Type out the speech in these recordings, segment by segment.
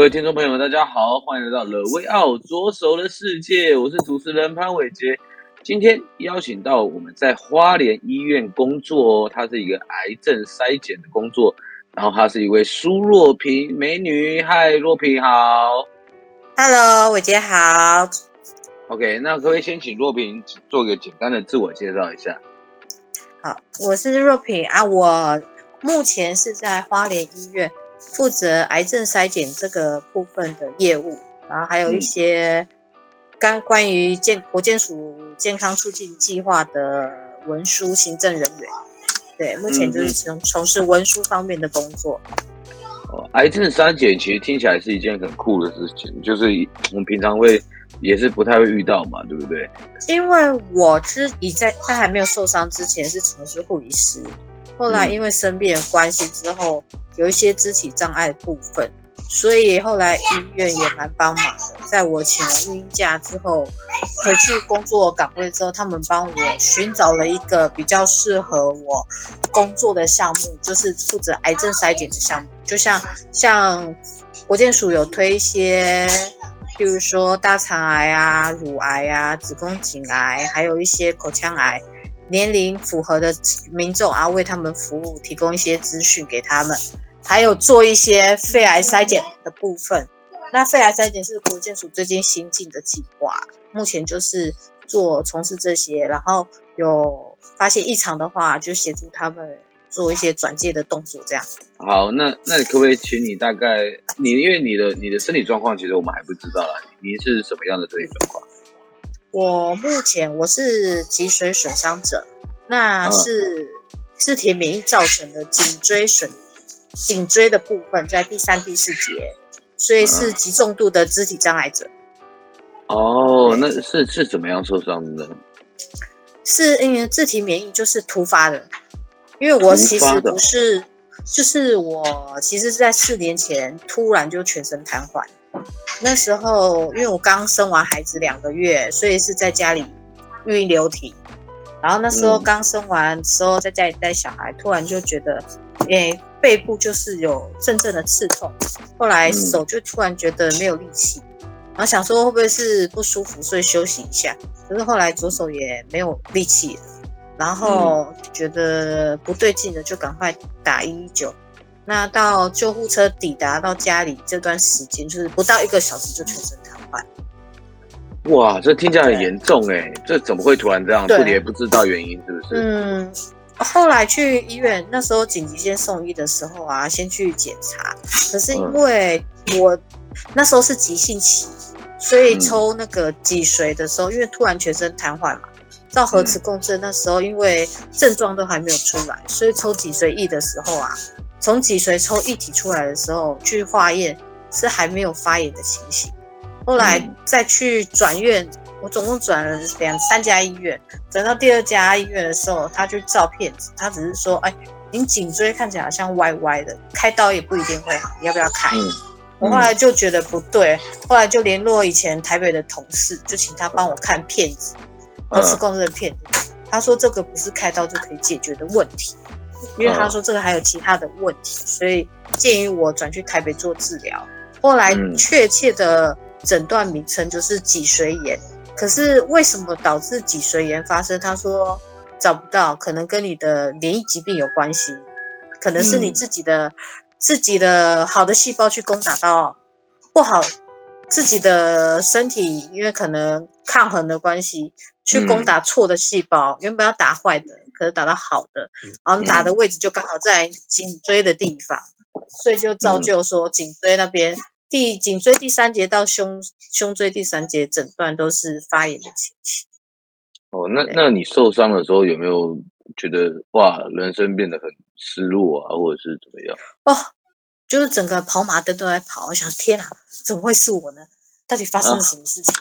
各位听众朋友们，大家好，欢迎来到了威奥左手的世界，我是主持人潘伟杰。今天邀请到我们在花莲医院工作哦，她是一个癌症筛检的工作，然后她是一位苏若萍美女。嗨，若萍好。Hello，伟杰好。OK，那可不可以先请若萍做个简单的自我介绍一下？好，我是若萍啊，我目前是在花莲医院。负责癌症筛检这个部分的业务，然后还有一些关关于健国健署健康促进计划的文书行政人员。对，目前就是从从事文书方面的工作。哦，癌症筛检其实听起来是一件很酷的事情，就是我们平常会也是不太会遇到嘛，对不对？因为我是以在他还没有受伤之前是从事护理师。后来因为生病的关系之后，有一些肢体障碍部分，所以后来医院也蛮帮忙的。在我请了孕假之后，回去工作岗位之后，他们帮我寻找了一个比较适合我工作的项目，就是负责癌症筛检的项目。就像像国健署有推一些，比如说大肠癌啊、乳癌啊、子宫颈癌，还有一些口腔癌。年龄符合的民众啊，为他们服务，提供一些资讯给他们，还有做一些肺癌筛检的部分。那肺癌筛检是国健署最近新进的计划，目前就是做从事这些，然后有发现异常的话，就协助他们做一些转介的动作，这样。好，那那你可不可以请你大概你因为你的你的身体状况，其实我们还不知道啦，你是什么样的身体状况？我目前我是脊髓损伤者，那是自体免疫造成的颈椎损，颈椎的部分在第三、第四节，所以是极重度的肢体障碍者。哦，那是是怎么样受伤的呢？是因为自体免疫就是突发的，因为我其实不是，就是我其实是在四年前突然就全身瘫痪。那时候，因为我刚生完孩子两个月，所以是在家里育婴留体。然后那时候刚生完时候，在家里带小孩，突然就觉得，诶，背部就是有阵阵的刺痛。后来手就突然觉得没有力气，然后想说会不会是不舒服，所以休息一下。可是后来左手也没有力气，然后觉得不对劲了，就赶快打一一九。那到救护车抵达到家里这段时间，就是不到一个小时就全身瘫痪。哇，这听起来很严重哎，这怎么会突然这样？自己也不知道原因，是不是？嗯，后来去医院，那时候紧急先送医的时候啊，先去检查。可是因为我那时候是急性期，所以抽那个脊髓的时候，因为突然全身瘫痪嘛，照核磁共振那时候，因为症状都还没有出来，所以抽脊髓液的时候啊。从脊髓抽液体出来的时候去化验，是还没有发炎的情形。后来再去转院，我总共转了两三家医院，转到第二家医院的时候，他去照片子，他只是说：“哎，您颈椎看起来好像歪歪的，开刀也不一定会好，你要不要开？”我后来就觉得不对，后来就联络以前台北的同事，就请他帮我看片子，核磁共振的片子。他说这个不是开刀就可以解决的问题。因为他说这个还有其他的问题，所以建议我转去台北做治疗。后来确切的诊断名称就是脊髓炎。可是为什么导致脊髓炎发生？他说找不到，可能跟你的免疫疾病有关系，可能是你自己的自己的好的细胞去攻打到不好自己的身体，因为可能抗衡的关系去攻打错的细胞，原本要打坏的。可是打到好的，然后打的位置就刚好在颈椎的地方，所以就造就说颈椎那边第颈椎第三节到胸胸椎第三节诊断都是发炎的情形。哦，那那你受伤的时候有没有觉得哇，人生变得很失落啊，或者是怎么样？哦，就是整个跑马灯都在跑，我想天啊，怎么会是我呢？到底发生了什么事情？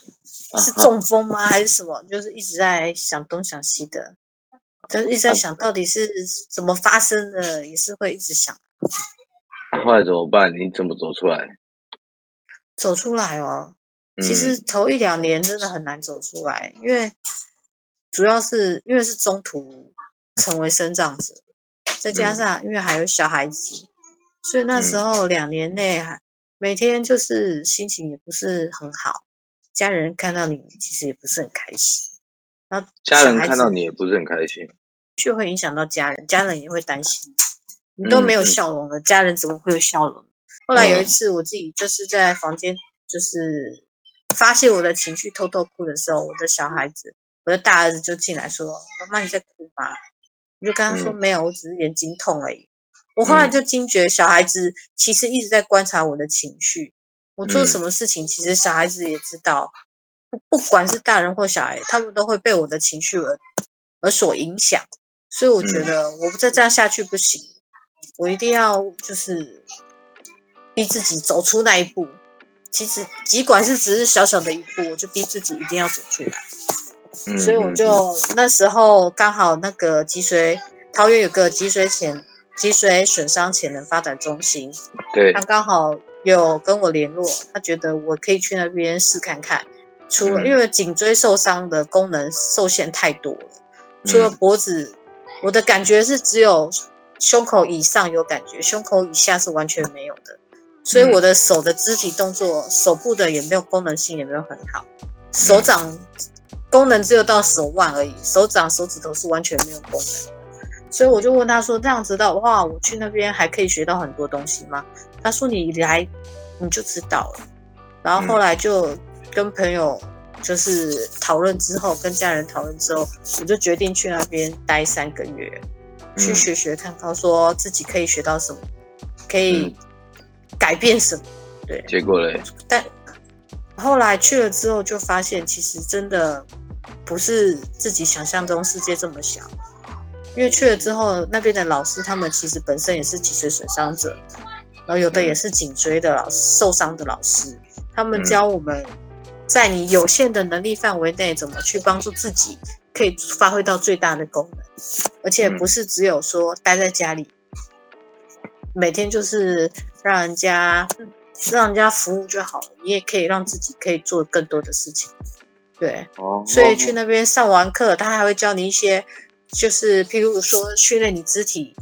啊、是中风吗？还是什么？就是一直在想东想西的，就是一直在想到底是怎么发生的，也是会一直想。后来怎么办？你怎么走出来？走出来哦，其实头一两年真的很难走出来，因为。主要是因为是中途成为生长者，再加上因为还有小孩子，所以那时候两年内还每天就是心情也不是很好，家人看到你其实也不是很开心。然后家人看到你也不是很开心，就会影响到家人，家人也会担心你都没有笑容了，家人怎么会有笑容？后来有一次我自己就是在房间就是发泄我的情绪，偷偷哭的时候，我的小孩子。我的大儿子就进来说：“妈妈，你在哭吗？”我就跟他说：“没有，我只是眼睛痛而已。”我后来就惊觉，小孩子其实一直在观察我的情绪。我做什么事情，其实小孩子也知道。不不管是大人或小孩，他们都会被我的情绪而而所影响。所以我觉得，我不再这样下去不行。我一定要就是逼自己走出那一步。其实，尽管是只是小小的一步，我就逼自己一定要走出来。所以我就那时候刚好那个脊髓桃园有个脊髓前脊髓损伤潜能发展中心，对，他刚好有跟我联络，他觉得我可以去那边试看看。除了因为颈椎受伤的功能受限太多了，除了脖子，我的感觉是只有胸口以上有感觉，胸口以下是完全没有的。所以我的手的肢体动作，手部的也没有功能性，也没有很好，手掌。功能只有到手腕而已，手掌、手指头是完全没有功能。所以我就问他说：“这样子的话，我去那边还可以学到很多东西吗？”他说：“你来你就知道了。”然后后来就跟朋友就是讨论之后，跟家人讨论之后，我就决定去那边待三个月，去学学看看，说自己可以学到什么，可以改变什么。对，结果嘞？但。后来去了之后，就发现其实真的不是自己想象中世界这么小。因为去了之后，那边的老师他们其实本身也是脊髓损伤者，然后有的也是颈椎的老师受伤的老师，他们教我们在你有限的能力范围内，怎么去帮助自己可以发挥到最大的功能，而且不是只有说待在家里，每天就是让人家。让人家服务就好了，你也可以让自己可以做更多的事情，对。哦。所以去那边上完课，他还会教你一些，就是譬如说训练你肢体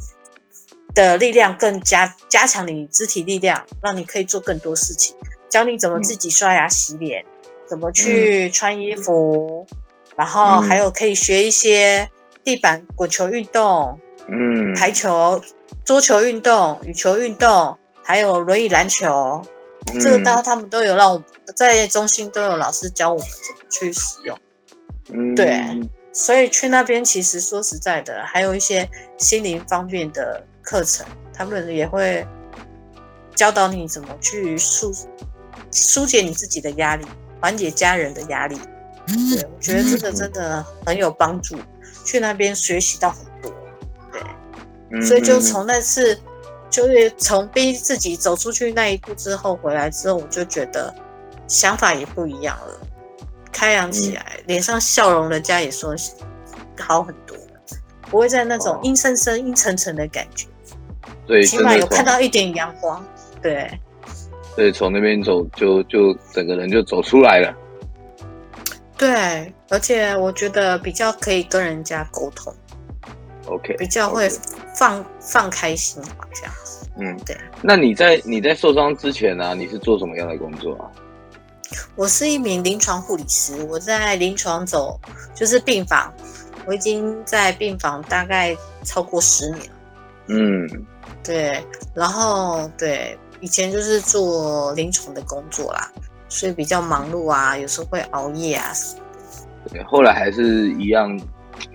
的力量，更加加强你肢体力量，让你可以做更多事情。教你怎么自己刷牙洗脸，嗯、怎么去穿衣服，嗯、然后还有可以学一些地板滚球运动，嗯，排球、桌球运动、羽球运动。还有轮椅篮球，嗯、这个当他们都有让我在中心都有老师教我们怎么去使用。嗯，对，所以去那边其实说实在的，还有一些心灵方面的课程，他们也会教导你怎么去疏疏解你自己的压力，缓解家人的压力。对，我觉得这个真的很有帮助，去那边学习到很多。对，所以就从那次。就是从逼自己走出去那一步之后，回来之后，我就觉得想法也不一样了，开朗起来，脸上笑容，人家也说好很多，不会在那种阴森森、阴沉沉的感觉，对，起码有看到一点阳光，对，对，从那边走就就整个人就走出来了，对，而且我觉得比较可以跟人家沟通。OK，比较会放.放开心嘛，这样子。嗯，对。那你在你在受伤之前呢、啊？你是做什么样的工作啊？我是一名临床护理师，我在临床走就是病房，我已经在病房大概超过十年了。嗯，对。然后对，以前就是做临床的工作啦，所以比较忙碌啊，有时候会熬夜啊。对，后来还是一样。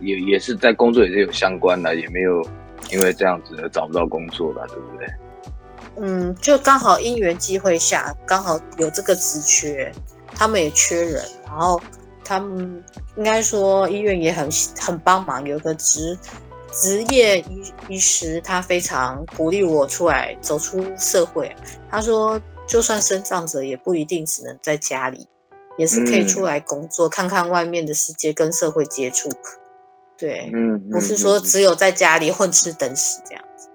也也是在工作也是有相关的，也没有因为这样子而找不到工作吧，对不对？嗯，就刚好因缘机会下，刚好有这个职缺，他们也缺人，然后他们应该说医院也很很帮忙，有个职职业医医师，他非常鼓励我出来走出社会。他说，就算身障者也不一定只能在家里，也是可以出来工作，嗯、看看外面的世界，跟社会接触。对，嗯，不是说只有在家里混吃等死这样子。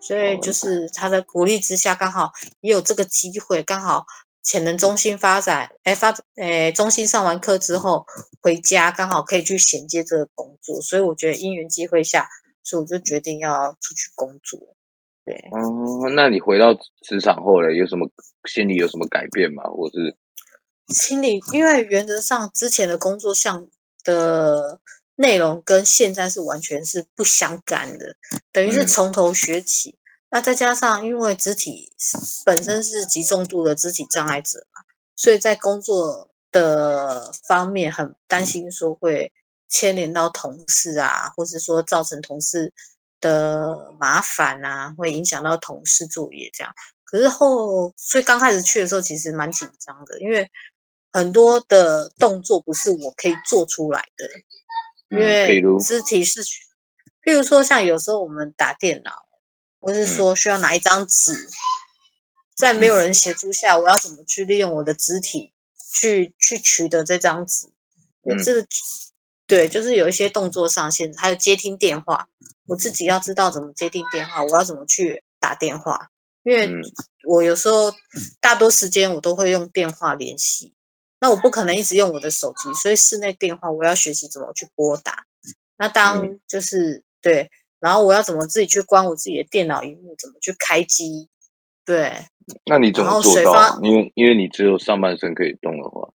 所以就是他的鼓励之下，刚好也有这个机会，刚好。潜能中心发展，哎，发，哎，中心上完课之后回家，刚好可以去衔接这个工作，所以我觉得因缘机会下，所以我就决定要出去工作。对，哦，那你回到职场后嘞有什么心里有什么改变吗？或是心里，因为原则上之前的工作项的内容跟现在是完全是不相干的，等于是从头学起。嗯那再加上，因为肢体本身是极重度的肢体障碍者嘛，所以在工作的方面很担心说会牵连到同事啊，或是说造成同事的麻烦啊，会影响到同事作业这样。可是后，所以刚开始去的时候其实蛮紧张的，因为很多的动作不是我可以做出来的，因为肢体是，譬如说像有时候我们打电脑。或是说，需要拿一张纸，在没有人协助下，我要怎么去利用我的肢体去去取得这张纸？我这个对，就是有一些动作上限制，还有接听电话，我自己要知道怎么接听电话，我要怎么去打电话，因为我有时候大多时间我都会用电话联系，那我不可能一直用我的手机，所以室内电话我要学习怎么去拨打。那当就是对。然后我要怎么自己去关我自己的电脑荧幕？怎么去开机？对，那你怎么做到？因为因为你只有上半身可以动的话，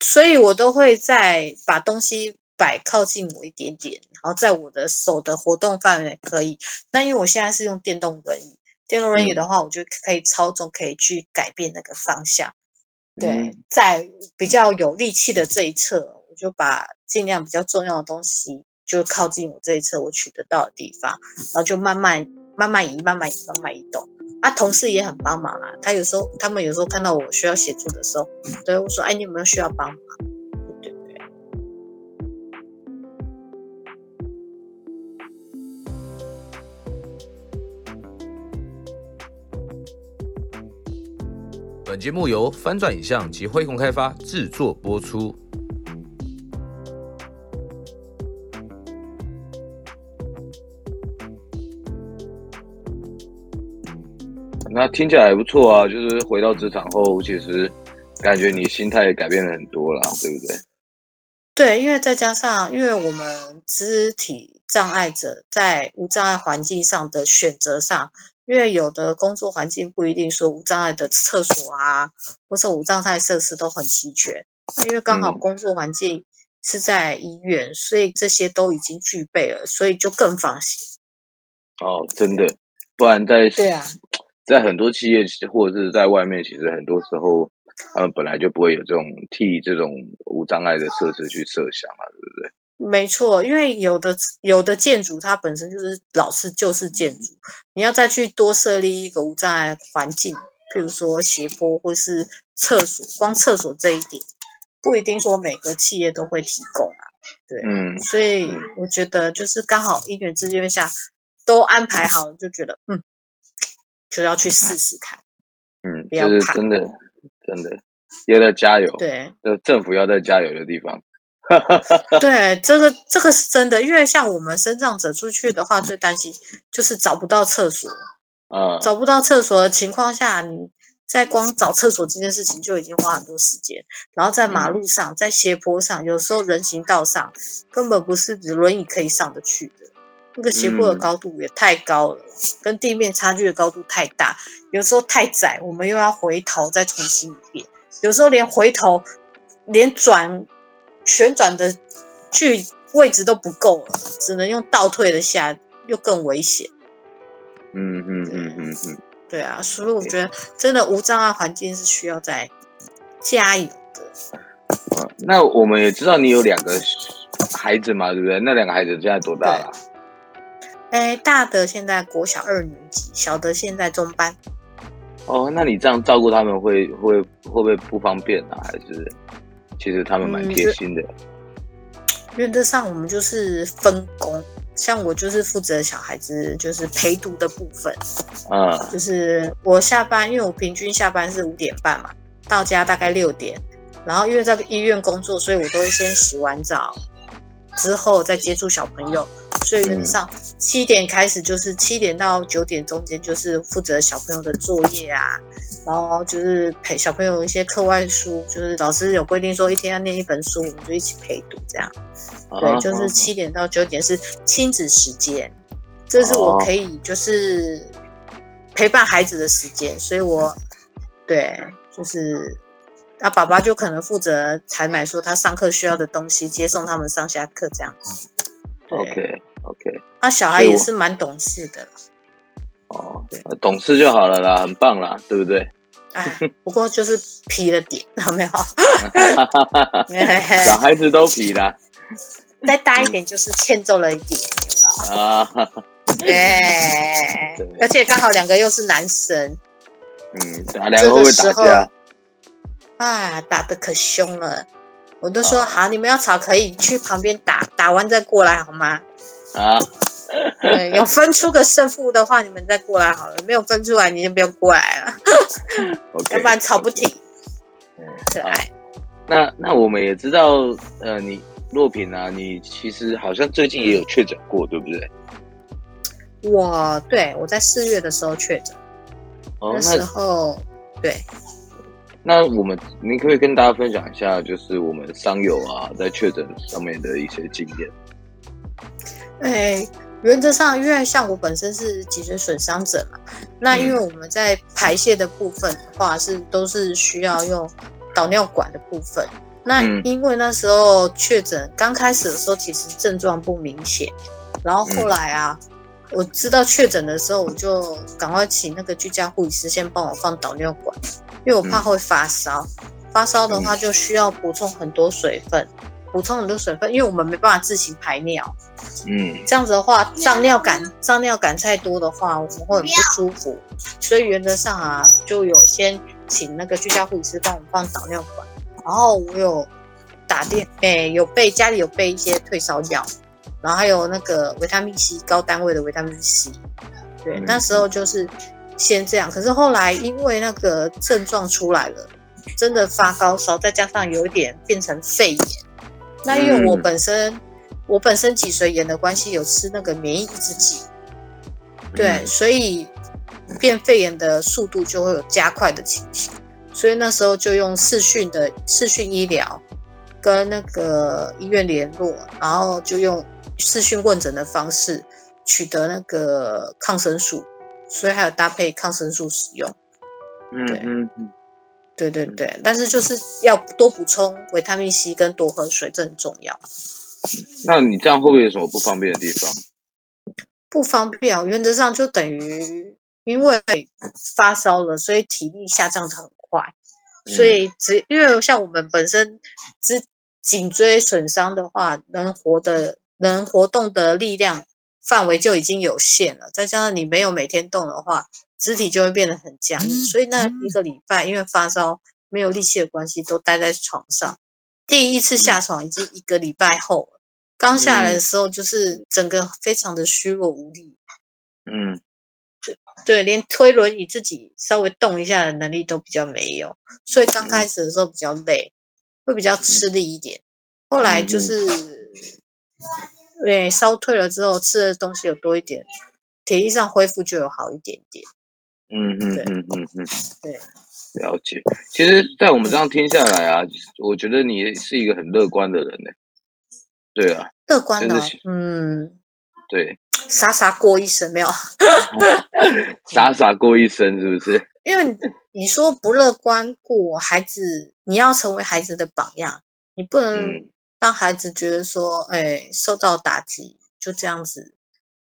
所以我都会在把东西摆靠近我一点点，然后在我的手的活动范围可以。那因为我现在是用电动轮椅，电动轮椅的话，我就可以操纵，可以去改变那个方向。对，嗯、在比较有力气的这一侧，我就把尽量比较重要的东西。就靠近我这一侧我取得到的地方，然后就慢慢慢慢移，慢慢移，慢慢移动。啊，同事也很帮忙啊。他有时候，他们有时候看到我需要协助的时候，对我说：“哎，你有没有需要帮忙？”本节目由翻转影像及辉洪开发制作播出。那听起来还不错啊，就是回到职场后，其实感觉你心态也改变了很多了，对不对？对，因为再加上，因为我们肢体障碍者在无障碍环境上的选择上，因为有的工作环境不一定说无障碍的厕所啊，或者无障碍设施都很齐全。那因为刚好工作环境是在医院，嗯、所以这些都已经具备了，所以就更放心。哦，真的，不然在对啊。在很多企业或者是在外面，其实很多时候他们本来就不会有这种替这种无障碍的设施去设想嘛，对不对？没错，因为有的有的建筑它本身就是老式旧式建筑，你要再去多设立一个无障碍环境，譬如说斜坡或是厕所，光厕所这一点不一定说每个企业都会提供啊。对，嗯，所以我觉得就是刚好因缘际会下都安排好了，就觉得嗯。就要去试试看，嗯，不要怕，真的，真的要在加油，对，就政府要在加油的地方，对，这个这个是真的，因为像我们身障者出去的话，最担心就是找不到厕所，啊，找不到厕所的情况下，你在光找厕所这件事情就已经花很多时间，然后在马路上，在斜坡上，有时候人行道上根本不是轮椅可以上得去的。那个斜坡的高度也太高了，嗯，跟地面差距的高度太大，有时候太窄，我们又要回头再重新一遍，有时候连回头，连转旋转的距位置都不够了，只能用倒退的下，又更危险。嗯嗯嗯嗯嗯，对啊，所以我觉得真的无障碍环境是需要再加油的。嗯，那我们也知道你有两个孩子嘛，对不对？那两个孩子现在多大了？哎，大的现在国小二年级，小的现在中班。哦，那你这样照顾他们会会会不会不方便啊？还是？其实他们蛮贴心的。原则上，我们就是分工，像我就是负责小孩子就是陪读的部分，啊，就是我下班，因为我平均下班是五点半嘛，到家大概六点，然后因为在医院工作，所以我都会先洗完澡，之后再接触小朋友。所以原则上七点开始就是七点到九点中间就是负责小朋友的作业啊，然后就是陪小朋友一些课外书，就是老师有规定说一天要念一本书，我们就一起陪读这样。对，就是七点到九点是亲子时间，这是我可以就是陪伴孩子的时间，所以我对就是那爸爸就可能负责采买说他上课需要的东西，接送他们上下课这样子。OK。OK，那小孩也是蛮懂事的。哦，懂事就好了啦，很棒啦，对不对？哎，不过就是皮了点，有没有？小孩子都皮啦。再大一点就是欠揍了一点，啊，对，而且刚好两个又是男生，嗯，打两个会不会打架？啊，打的可凶了，我都说好，你们要吵可以去旁边打，打完再过来好吗？啊，对，有分出个胜负的话，你们再过来好了；没有分出来，你就不用过来了 要不然吵不停。嗯，可爱。那那我们也知道，呃，你若品啊，你其实好像最近也有确诊过，对不对？我对我在四月的时候确诊，哦、那时候对。那我们，你可以跟大家分享一下，就是我们商友啊，在确诊上面的一些经验。哎，原则上，因为像我本身是脊髓损伤者嘛，那因为我们在排泄的部分的话是都是需要用导尿管的部分。那因为那时候确诊刚开始的时候，其实症状不明显，然后后来啊，我知道确诊的时候，我就赶快请那个居家护理师先帮我放导尿管，因为我怕会发烧，发烧的话就需要补充很多水分。补充很多水分，因为我们没办法自行排尿。嗯，这样子的话，胀尿感胀尿感太多的话，我们会很不舒服。所以原则上啊，就有先请那个居家护理师帮我们放导尿管，然后我有打电，哎、欸，有备家里有备一些退烧药，然后还有那个维他命 C 高单位的维他命 C。对，那时候就是先这样。可是后来因为那个症状出来了，真的发高烧，再加上有一点变成肺炎。那因为我本身，嗯、我本身脊髓炎的关系，有吃那个免疫抑制剂，对，嗯、所以变肺炎的速度就会有加快的情形，所以那时候就用视讯的视讯医疗跟那个医院联络，然后就用视讯问诊的方式取得那个抗生素，所以还有搭配抗生素使用，嗯。嗯嗯。对对对，但是就是要多补充维他命 C 跟多喝水，这很重要。那你这样会不会有什么不方便的地方？不方便，原则上就等于因为发烧了，所以体力下降的很快，所以只因为像我们本身只颈椎损伤的话，能活的能活动的力量范围就已经有限了，再加上你没有每天动的话。肢体就会变得很僵硬，所以那一个礼拜因为发烧没有力气的关系，都待在床上。第一次下床已经一个礼拜后了，刚下来的时候就是整个非常的虚弱无力。嗯，对对，连推轮椅自己稍微动一下的能力都比较没有，所以刚开始的时候比较累，会比较吃力一点。后来就是对烧退了之后，吃的东西有多一点，体力上恢复就有好一点点。嗯嗯嗯嗯嗯，对，了解。其实，在我们这样听下来啊，我觉得你是一个很乐观的人呢。对啊，乐观的，嗯，对，傻傻过一生没有？傻傻过一生是不是？因为你说不乐观过孩子，你要成为孩子的榜样，你不能让孩子觉得说，哎，受到打击就这样子。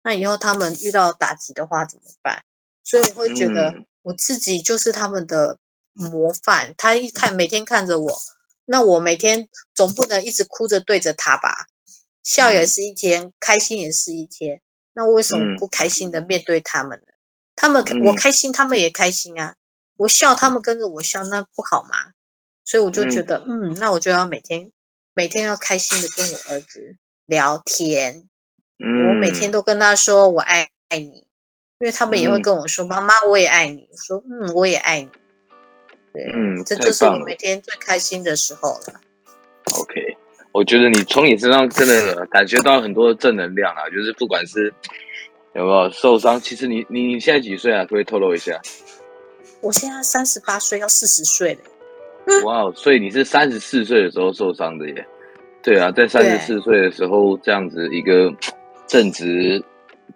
那以后他们遇到打击的话怎么办？所以我会觉得我自己就是他们的模范。他一看每天看着我，那我每天总不能一直哭着对着他吧？笑也是一天，开心也是一天。那我为什么不开心的面对他们呢？他们我开心，他们也开心啊。我笑，他们跟着我笑，那不好吗？所以我就觉得，嗯，嗯，那我就要每天每天要开心的跟我儿子聊天。嗯，我每天都跟他说我爱爱你，因为他们也会跟我说，妈妈我也爱你。我说，嗯，我也爱你。对，嗯，这就是我每天最开心的时候了。OK，我觉得你从你身上真的感觉到很多的正能量啊，就是不管是有没有受伤，其实你你你现在几岁啊？可不可以透露一下？我现在三十八岁，要四十岁了。哇哦，所以你是三十四岁的时候受伤的耶？对啊，在三十四岁的时候这样子一个。正值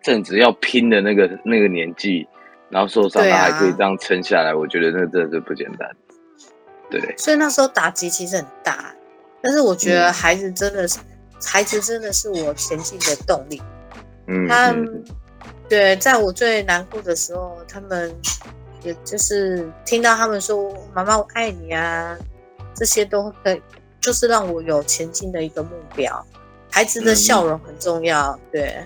正值要拼的那个那个年纪，然后受伤了还可以这样撑下来，啊、我觉得那真的是不简单。对，所以那时候打击其实很大，但是我觉得孩子真的是，嗯、孩子真的是我前进的动力。嗯，他对，在我最难过的时候，他们也就是听到他们说“妈妈我爱你啊”，这些都可以，就是让我有前进的一个目标。孩子的笑容很重要，嗯、对。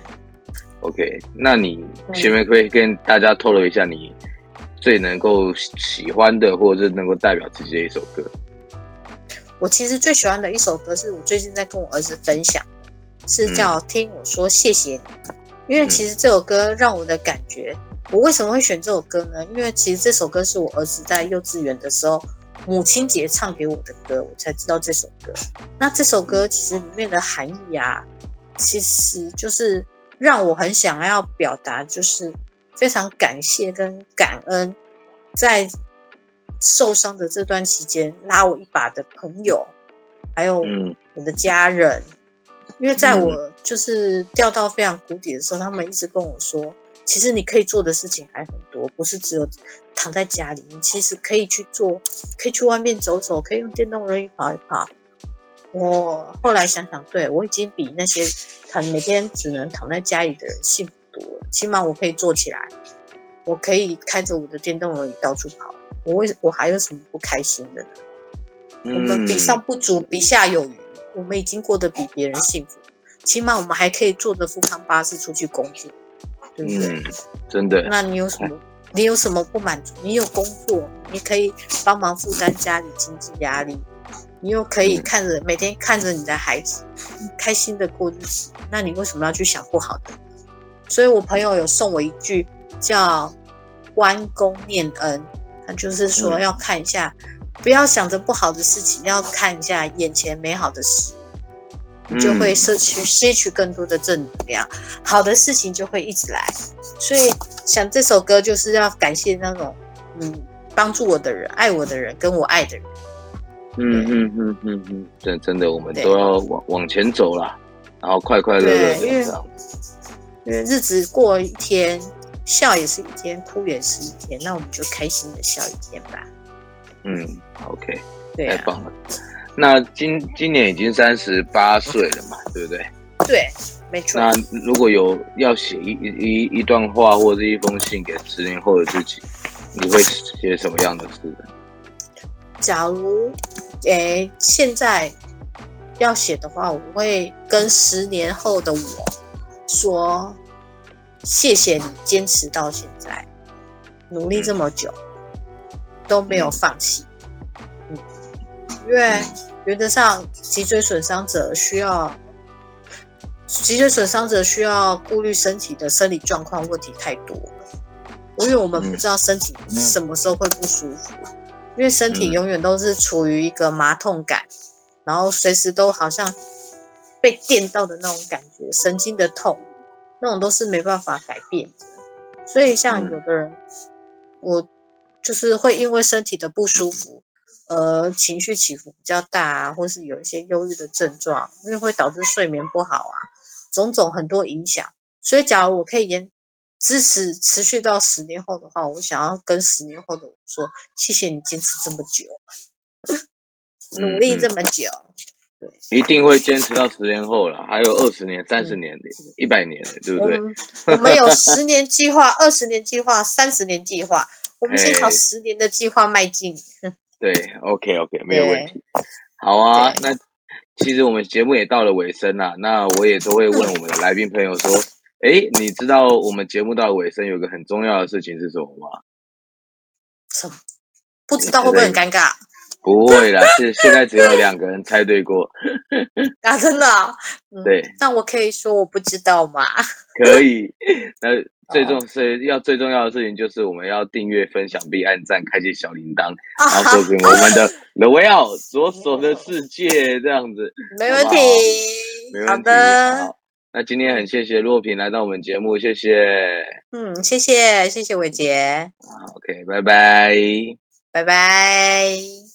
OK，那你前面可以跟大家透露一下你最能够喜欢的，或者是能够代表自己的一首歌？我其实最喜欢的一首歌是我最近在跟我儿子分享，是叫《听我说谢谢你》。嗯、因为其实这首歌让我的感觉，我为什么会选这首歌呢？因为其实这首歌是我儿子在幼稚园的时候。母亲节唱给我的歌，我才知道这首歌。那这首歌其实里面的含义啊，其实就是让我很想要表达，就是非常感谢跟感恩，在受伤的这段期间拉我一把的朋友，还有我的家人。因为在我就是掉到非常谷底的时候，他们一直跟我说。其实你可以做的事情还很多，不是只有躺在家里。你其实可以去做，可以去外面走走，可以用电动轮椅跑一跑。我后来想想，对，我已经比那些躺每天只能躺在家里的人幸福多了。起码我可以坐起来，我可以开着我的电动轮椅到处跑。我为我还有什么不开心的呢？嗯、我们比上不足，比下有余。我们已经过得比别人幸福，起码我们还可以坐着富康巴士出去工作。对不对嗯，真的。那你有什么？你有什么不满足？你有工作，你可以帮忙负担家里经济压力，你又可以看着、嗯、每天看着你的孩子开心的过日子，那你为什么要去想不好的？所以我朋友有送我一句叫“弯弓念恩”，他就是说要看一下，嗯、不要想着不好的事情，要看一下眼前美好的事。你就会摄取吸取更多的正能量，好的事情就会一直来。所以想这首歌就是要感谢那种嗯帮助我的人、爱我的人、跟我爱的人。嗯嗯嗯嗯嗯，真真的，我们都要往往前走啦，然后快快乐乐的这样。因为日子过一天，笑也是一天，哭也是一天，那我们就开心的笑一天吧。嗯，OK，对啊，太棒了。那今今年已经三十八岁了嘛，对不对？对，没错。那如果有要写一一一段话或者一封信给十年后的自己，你会写什么样的字？假如，诶，现在要写的话，我会跟十年后的我说：谢谢你坚持到现在，努力这么久，嗯、都没有放弃。因为原则上，脊椎损伤者需要脊椎损伤者需要顾虑身体的生理状况问题太多了，因为我们不知道身体什么时候会不舒服，因为身体永远都是处于一个麻痛感，然后随时都好像被电到的那种感觉，神经的痛，那种都是没办法改变的。所以像有的人，我就是会因为身体的不舒服。呃，情绪起伏比较大啊，或是有一些忧郁的症状，因为会导致睡眠不好啊，种种很多影响。所以，假如我可以延支持持续到十年后的话，我想要跟十年后的我说：谢谢你坚持这么久，努力这么久，对，一定会坚持到十年后了，还有二十年、三十年、一百年，对不对？我们有十年计划、二十年计划、三十年计划，我们先朝十年的计划迈进。对，OK OK，没有问题。好啊，那其实我们节目也到了尾声了。那我也都会问我们的来宾朋友说：“哎，你知道我们节目到尾声有个很重要的事情是什么吗？”什么？不知道会不会很尴尬？不会啦，是现在只有两个人猜对过。啊，真的、啊嗯？对。那我可以说我不知道吗？可以。那最重是要最重要的事情就是我们要订阅、分享并按赞、开启小铃铛，然后收听我们的 The Way Out 左手的世界这样子。没问题。好的。好。那今天很谢谢若平来到我们节目，谢谢。嗯，谢谢谢谢伟杰。OK，拜拜。拜拜。